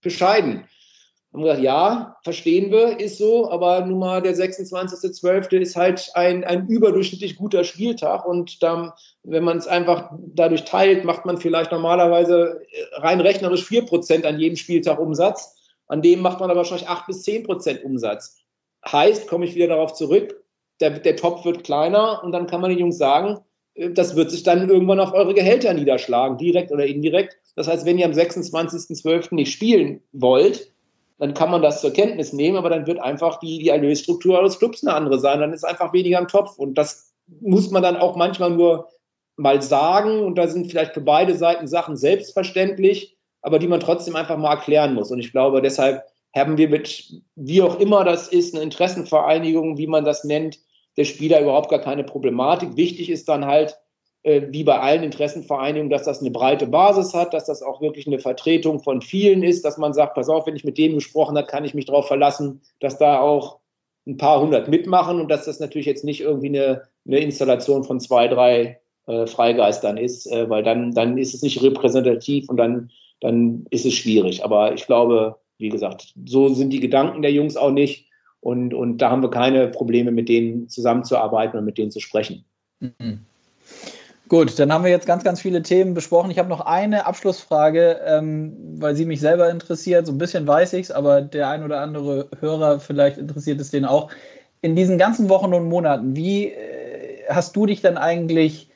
bescheiden. haben gesagt, ja, verstehen wir, ist so, aber nun mal der 26.12. ist halt ein, ein überdurchschnittlich guter Spieltag und dann, wenn man es einfach dadurch teilt, macht man vielleicht normalerweise rein rechnerisch 4% an jedem Spieltag Umsatz. An dem macht man aber wahrscheinlich 8 bis 10% Umsatz. Heißt, komme ich wieder darauf zurück, der, der Topf wird kleiner und dann kann man den Jungs sagen, äh, das wird sich dann irgendwann auf eure Gehälter niederschlagen, direkt oder indirekt. Das heißt, wenn ihr am 26.12. nicht spielen wollt, dann kann man das zur Kenntnis nehmen, aber dann wird einfach die, die Erlösstruktur eures Clubs eine andere sein. Dann ist einfach weniger im Topf. Und das muss man dann auch manchmal nur mal sagen. Und da sind vielleicht für beide Seiten Sachen selbstverständlich, aber die man trotzdem einfach mal erklären muss. Und ich glaube, deshalb haben wir mit, wie auch immer das ist, eine Interessenvereinigung, wie man das nennt, der Spieler überhaupt gar keine Problematik. Wichtig ist dann halt, äh, wie bei allen Interessenvereinigungen, dass das eine breite Basis hat, dass das auch wirklich eine Vertretung von vielen ist, dass man sagt, pass auf, wenn ich mit dem gesprochen habe, kann ich mich darauf verlassen, dass da auch ein paar hundert mitmachen und dass das natürlich jetzt nicht irgendwie eine, eine Installation von zwei, drei äh, Freigeistern ist, äh, weil dann, dann ist es nicht repräsentativ und dann, dann ist es schwierig. Aber ich glaube, wie gesagt, so sind die Gedanken der Jungs auch nicht und, und da haben wir keine Probleme, mit denen zusammenzuarbeiten und mit denen zu sprechen. Mhm. Gut, dann haben wir jetzt ganz, ganz viele Themen besprochen. Ich habe noch eine Abschlussfrage, ähm, weil sie mich selber interessiert. So ein bisschen weiß ich es, aber der ein oder andere Hörer, vielleicht interessiert es den auch. In diesen ganzen Wochen und Monaten, wie äh, hast du dich dann eigentlich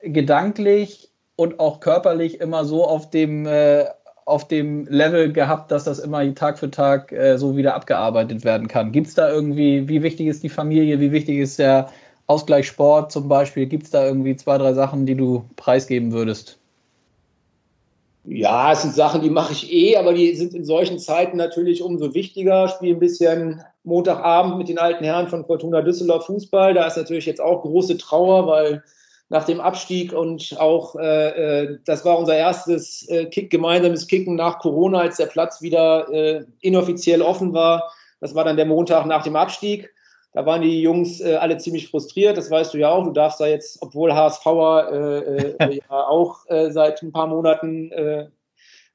gedanklich und auch körperlich immer so auf dem, äh, auf dem Level gehabt, dass das immer Tag für Tag äh, so wieder abgearbeitet werden kann? Gibt es da irgendwie, wie wichtig ist die Familie, wie wichtig ist der Ausgleich Sport zum Beispiel, gibt es da irgendwie zwei, drei Sachen, die du preisgeben würdest? Ja, es sind Sachen, die mache ich eh, aber die sind in solchen Zeiten natürlich umso wichtiger. Spiele ein bisschen Montagabend mit den alten Herren von Fortuna Düsseldorf Fußball. Da ist natürlich jetzt auch große Trauer, weil nach dem Abstieg und auch äh, äh das war unser erstes äh, Kick, gemeinsames Kicken nach Corona, als der Platz wieder äh, inoffiziell offen war. Das war dann der Montag nach dem Abstieg. Da waren die Jungs äh, alle ziemlich frustriert, das weißt du ja auch. Du darfst da jetzt, obwohl HSVer äh, äh, <laughs> ja auch seit ein paar Monaten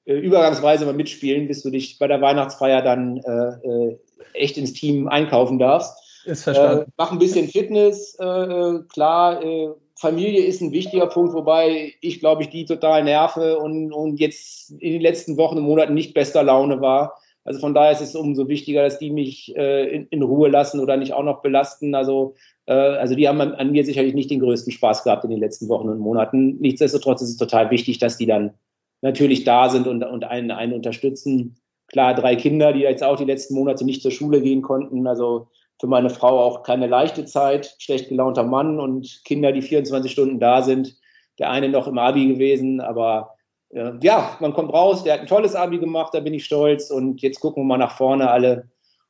übergangsweise mal mitspielen, bis du dich bei der Weihnachtsfeier dann echt ins Team einkaufen darfst. Ist verstanden. mach ein bisschen Fitness, klar. Familie ist ein wichtiger Punkt, wobei ich, glaube ich, die total nerve und, und jetzt in den letzten Wochen und Monaten nicht bester Laune war. Also von daher ist es umso wichtiger, dass die mich äh, in, in, Ruhe lassen oder nicht auch noch belasten. Also, äh, also die haben an, an, mir sicherlich nicht den größten Spaß gehabt in den letzten Wochen und Monaten. Nichtsdestotrotz ist es total wichtig, dass die dann natürlich da sind und, und einen, einen unterstützen. Klar, drei Kinder, die jetzt auch die letzten Monate nicht zur Schule gehen konnten. Also für meine Frau auch keine leichte Zeit. Schlecht gelaunter Mann und Kinder, die 24 Stunden da sind. Der eine noch im Abi gewesen, aber ja, man kommt raus, der hat ein tolles Abi gemacht, da bin ich stolz und jetzt gucken wir mal nach vorne alle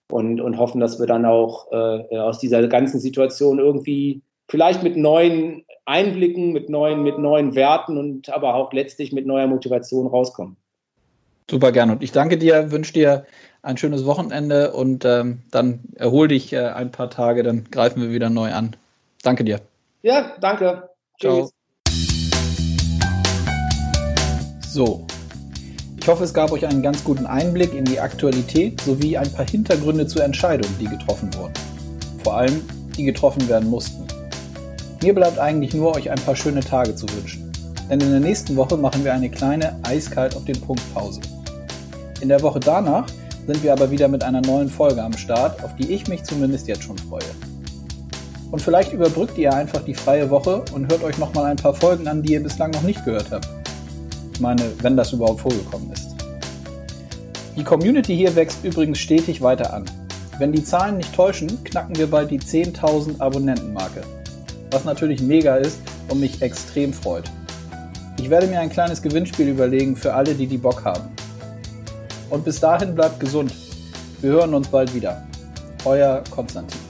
und, und hoffen, dass wir dann auch äh, aus dieser ganzen Situation irgendwie vielleicht mit neuen Einblicken, mit neuen, mit neuen Werten und aber auch letztlich mit neuer Motivation rauskommen. Super gerne und ich danke dir, wünsche dir ein schönes Wochenende und ähm, dann erhol dich äh, ein paar Tage, dann greifen wir wieder neu an. Danke dir. Ja, danke. Ciao. Tschüss. So, ich hoffe, es gab euch einen ganz guten Einblick in die Aktualität sowie ein paar Hintergründe zu Entscheidungen, die getroffen wurden. Vor allem, die getroffen werden mussten. Mir bleibt eigentlich nur, euch ein paar schöne Tage zu wünschen. Denn in der nächsten Woche machen wir eine kleine eiskalt auf den Punkt Pause. In der Woche danach sind wir aber wieder mit einer neuen Folge am Start, auf die ich mich zumindest jetzt schon freue. Und vielleicht überbrückt ihr einfach die freie Woche und hört euch nochmal ein paar Folgen an, die ihr bislang noch nicht gehört habt. Ich meine, wenn das überhaupt vorgekommen ist. Die Community hier wächst übrigens stetig weiter an. Wenn die Zahlen nicht täuschen, knacken wir bald die 10.000 Abonnentenmarke. Was natürlich mega ist und mich extrem freut. Ich werde mir ein kleines Gewinnspiel überlegen für alle, die die Bock haben. Und bis dahin bleibt gesund. Wir hören uns bald wieder. Euer Konstantin.